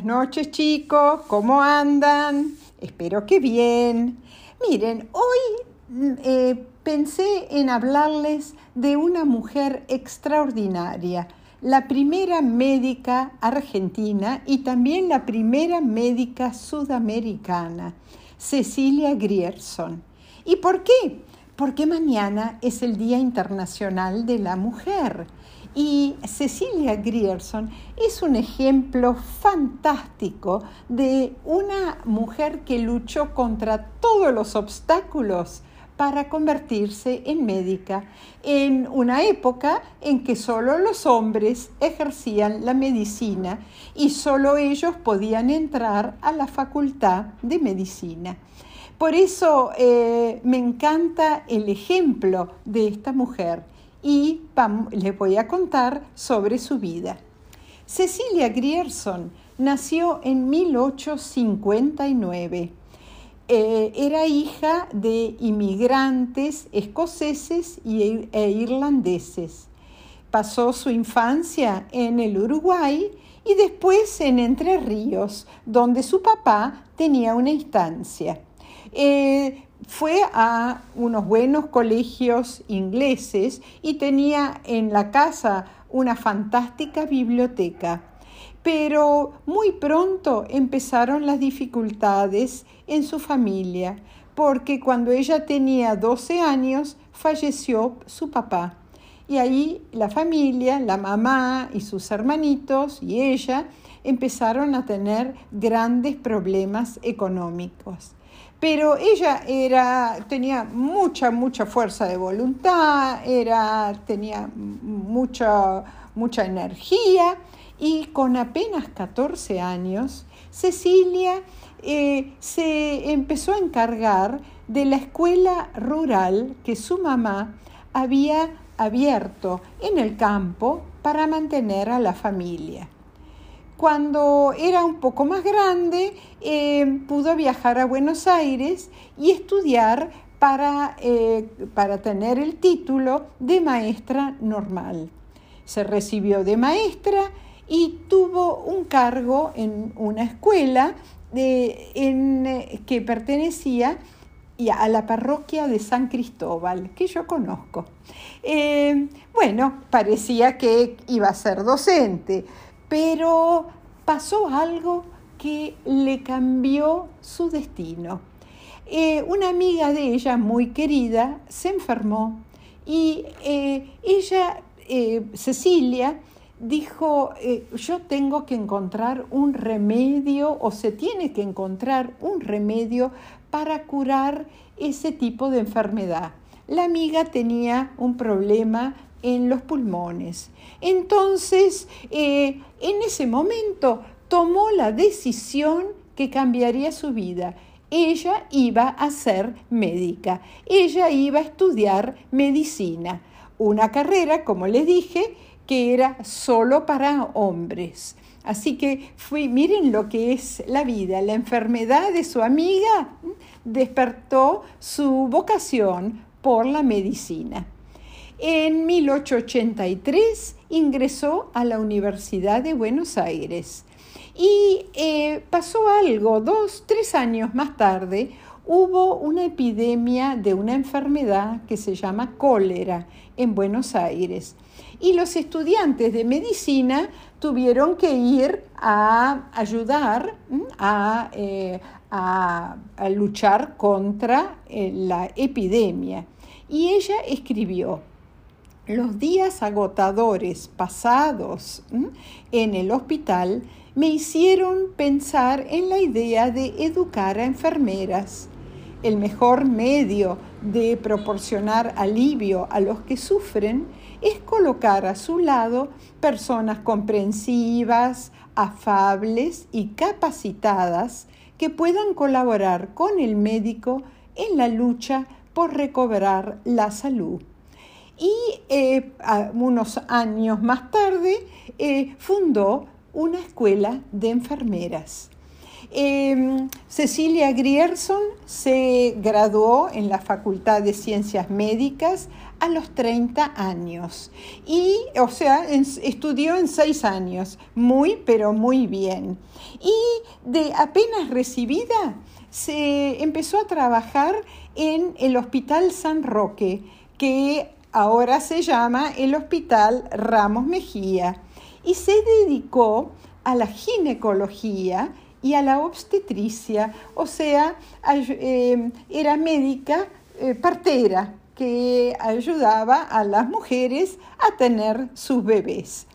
Buenas noches chicos, ¿cómo andan? Espero que bien. Miren, hoy mm, eh, pensé en hablarles de una mujer extraordinaria, la primera médica argentina y también la primera médica sudamericana, Cecilia Grierson. ¿Y por qué? Porque mañana es el Día Internacional de la Mujer y Cecilia Grierson es un ejemplo fantástico de una mujer que luchó contra todos los obstáculos para convertirse en médica en una época en que solo los hombres ejercían la medicina y solo ellos podían entrar a la facultad de medicina. Por eso eh, me encanta el ejemplo de esta mujer y les voy a contar sobre su vida. Cecilia Grierson nació en 1859. Eh, era hija de inmigrantes escoceses e irlandeses. Pasó su infancia en el Uruguay y después en Entre Ríos, donde su papá tenía una instancia. Eh, fue a unos buenos colegios ingleses y tenía en la casa una fantástica biblioteca. Pero muy pronto empezaron las dificultades en su familia, porque cuando ella tenía 12 años falleció su papá. Y ahí la familia, la mamá y sus hermanitos y ella empezaron a tener grandes problemas económicos pero ella era, tenía mucha, mucha fuerza de voluntad, era, tenía mucha, mucha energía y con apenas 14 años, Cecilia eh, se empezó a encargar de la escuela rural que su mamá había abierto en el campo para mantener a la familia. Cuando era un poco más grande, eh, pudo viajar a Buenos Aires y estudiar para, eh, para tener el título de maestra normal. Se recibió de maestra y tuvo un cargo en una escuela en, eh, que pertenecía a la parroquia de San Cristóbal, que yo conozco. bueno, parecía que iba a ser docente, pero pasó algo que le cambió su destino. Eh, una amiga de ella, muy querida, se enfermó y eh, ella, eh, Cecilia, dijo, yo tengo que encontrar un remedio o se tiene que encontrar un remedio para curar ese tipo de enfermedad. La amiga tenía un problema en los pulmones. Entonces, eh, en ese momento tomó la decisión que cambiaría su vida. Ella iba a ser médica, ella iba a estudiar medicina, una carrera, como les dije, que era solo para hombres. Así que fui, miren lo que es la vida, la enfermedad de su amiga despertó su vocación por la medicina. En 1883 ingresó a la Universidad de Buenos Aires y eh, pasó algo, dos, tres años más tarde, hubo una epidemia de una enfermedad que se llama cólera en Buenos Aires. Y los estudiantes de medicina tuvieron que ir a ayudar eh, a, luchar contra eh, la epidemia. Y ella escribió, los días agotadores pasados en el hospital me hicieron pensar en la idea de educar a enfermeras. El mejor medio de proporcionar alivio a los que sufren es colocar a su lado personas comprensivas, afables y capacitadas que puedan colaborar con el médico en la lucha por recobrar la salud y eh, unos años más tarde eh, fundó una escuela de enfermeras. Em, Cecilia Grierson se graduó en la Facultad de Ciencias Médicas a los 30 años y, o sea, estudió en seis años, muy, pero muy bien. Y de apenas recibida, se empezó a trabajar en el Hospital San Roque, que ahora se llama el Hospital Ramos Mejía, y se dedicó a la ginecología y a la obstetricia, o sea, eh, era médica eh, partera que ayudaba a las mujeres a tener sus bebés.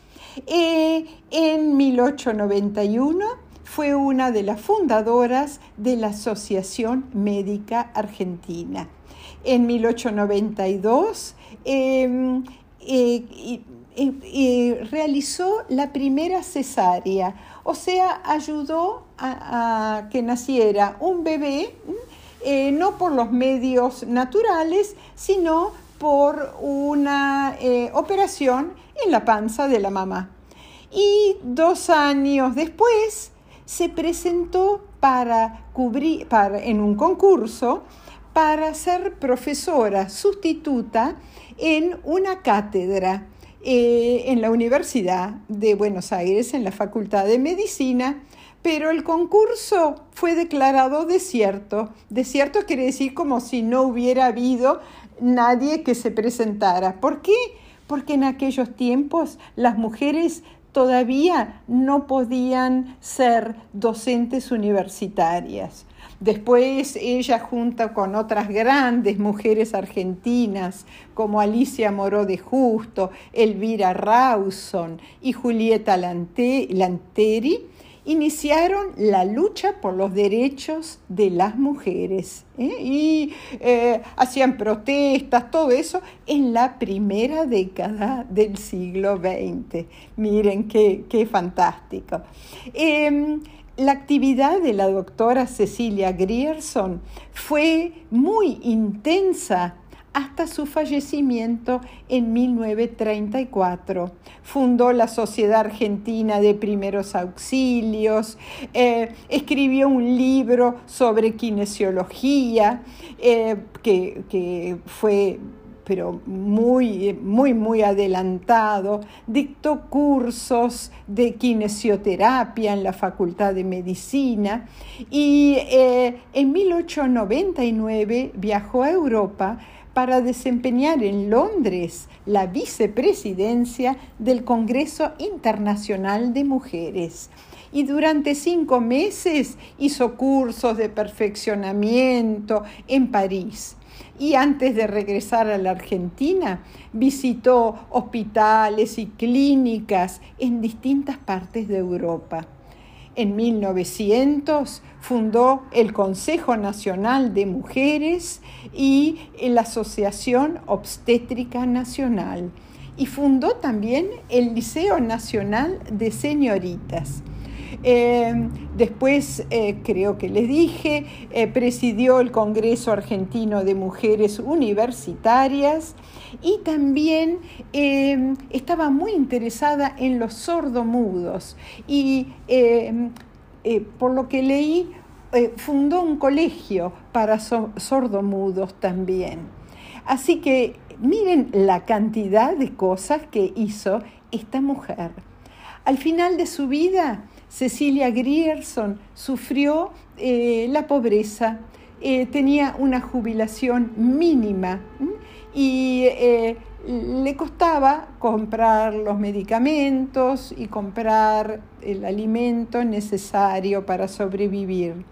Eh, en 1891 fue una de las fundadoras de la Asociación Médica Argentina. En 1892 em, realizó la primera cesárea, o sea, ayudó a, que naciera un bebé, eh, no por los medios naturales, sino por una eh, operación en la panza de la mamá. Y dos años después se presentó para cubrir, en un concurso para ser profesora sustituta en una cátedra eh, en la Universidad de Buenos Aires, en la Facultad de Medicina, pero el concurso fue declarado desierto. Desierto quiere decir como si no hubiera habido nadie que se presentara. ¿Por qué? Porque en aquellos tiempos las mujeres todavía no podían ser docentes universitarias. Después ella junto con otras grandes mujeres argentinas como Alicia Moró de Justo, Elvira Rawson y Julieta Lanteri, iniciaron la lucha por los derechos de las mujeres ¿eh? y eh, hacían protestas, todo eso en la primera década del siglo XX. Miren qué, qué fantástico. Em, la actividad de la doctora Cecilia Grierson fue muy intensa hasta su fallecimiento en 1934. Fundó la Sociedad Argentina de Primeros Auxilios, eh, escribió un libro sobre kinesiología eh, que, que fue pero muy, muy, muy adelantado, dictó cursos de kinesioterapia en la Facultad de Medicina y eh, en 1899 viajó a Europa para desempeñar en Londres la vicepresidencia del Congreso Internacional de Mujeres y durante cinco meses hizo cursos de perfeccionamiento en París y antes de regresar a la Argentina visitó hospitales y clínicas en distintas partes de Europa. En 1900 fundó el Consejo Nacional de Mujeres y la Asociación Obstétrica Nacional y fundó también el Liceo Nacional de Señoritas. Eh, después, eh, creo que les dije, eh, presidió el Congreso Argentino de Mujeres Universitarias y también estaba muy interesada en los sordomudos y por lo que leí, fundó un colegio para sordomudos también. Así que miren la cantidad de cosas que hizo esta mujer. Al final de su vida, Cecilia Grierson sufrió eh, la pobreza, eh, tenía una jubilación mínima y eh, le costaba comprar los medicamentos y comprar el alimento necesario para sobrevivir.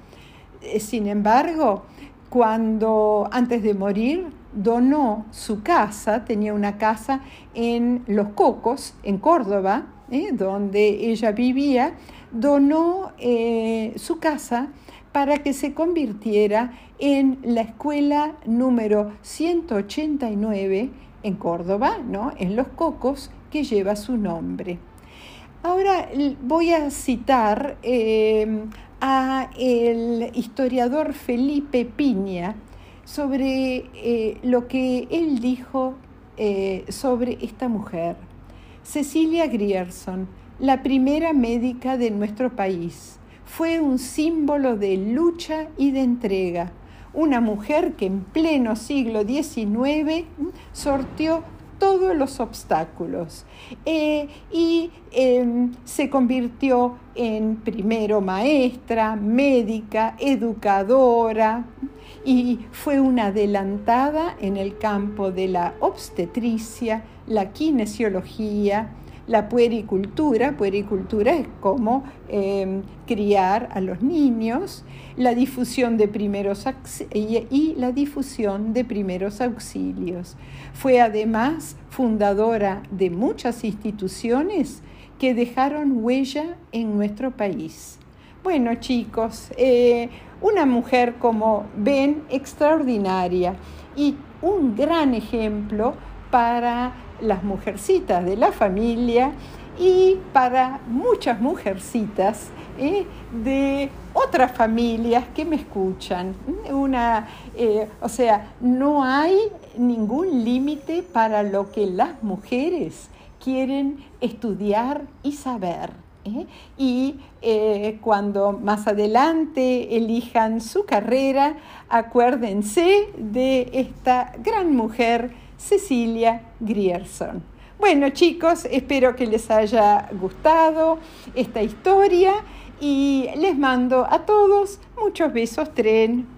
Sin embargo, cuando antes de morir donó su casa, tenía una casa en Los Cocos, en Córdoba, donde ella vivía, donó eh, su casa para que se convirtiera en la escuela número 189 en Córdoba, ¿no? en Los Cocos, que lleva su nombre. Ahora voy a citar eh, a el historiador Felipe Piña sobre eh, lo que él dijo sobre esta mujer. Cecilia Grierson la primera médica de nuestro país. fue un símbolo de lucha y de entrega. Una mujer que en pleno siglo XIX sortió todos los obstáculos eh, y em, se convirtió en primero maestra, médica, educadora y fue una adelantada en el campo de la obstetricia, la kinesiología, la puericultura, puericultura es como em, criar a los niños, la difusión de primeros y la difusión de primeros auxilios. Fue además fundadora de muchas instituciones que dejaron huella en nuestro país. Bueno chicos, eh, una mujer como ven extraordinaria y un gran ejemplo para las mujercitas de la familia y para muchas mujercitas ¿eh? de otras familias que me escuchan. Una, eh, o sea, no hay ningún límite para lo que las mujeres quieren estudiar y saber. ¿Eh? Y cuando más adelante elijan su carrera, acuérdense de esta gran mujer Cecilia Grierson. Bueno chicos, espero que les haya gustado esta historia y les mando a todos muchos besos tren.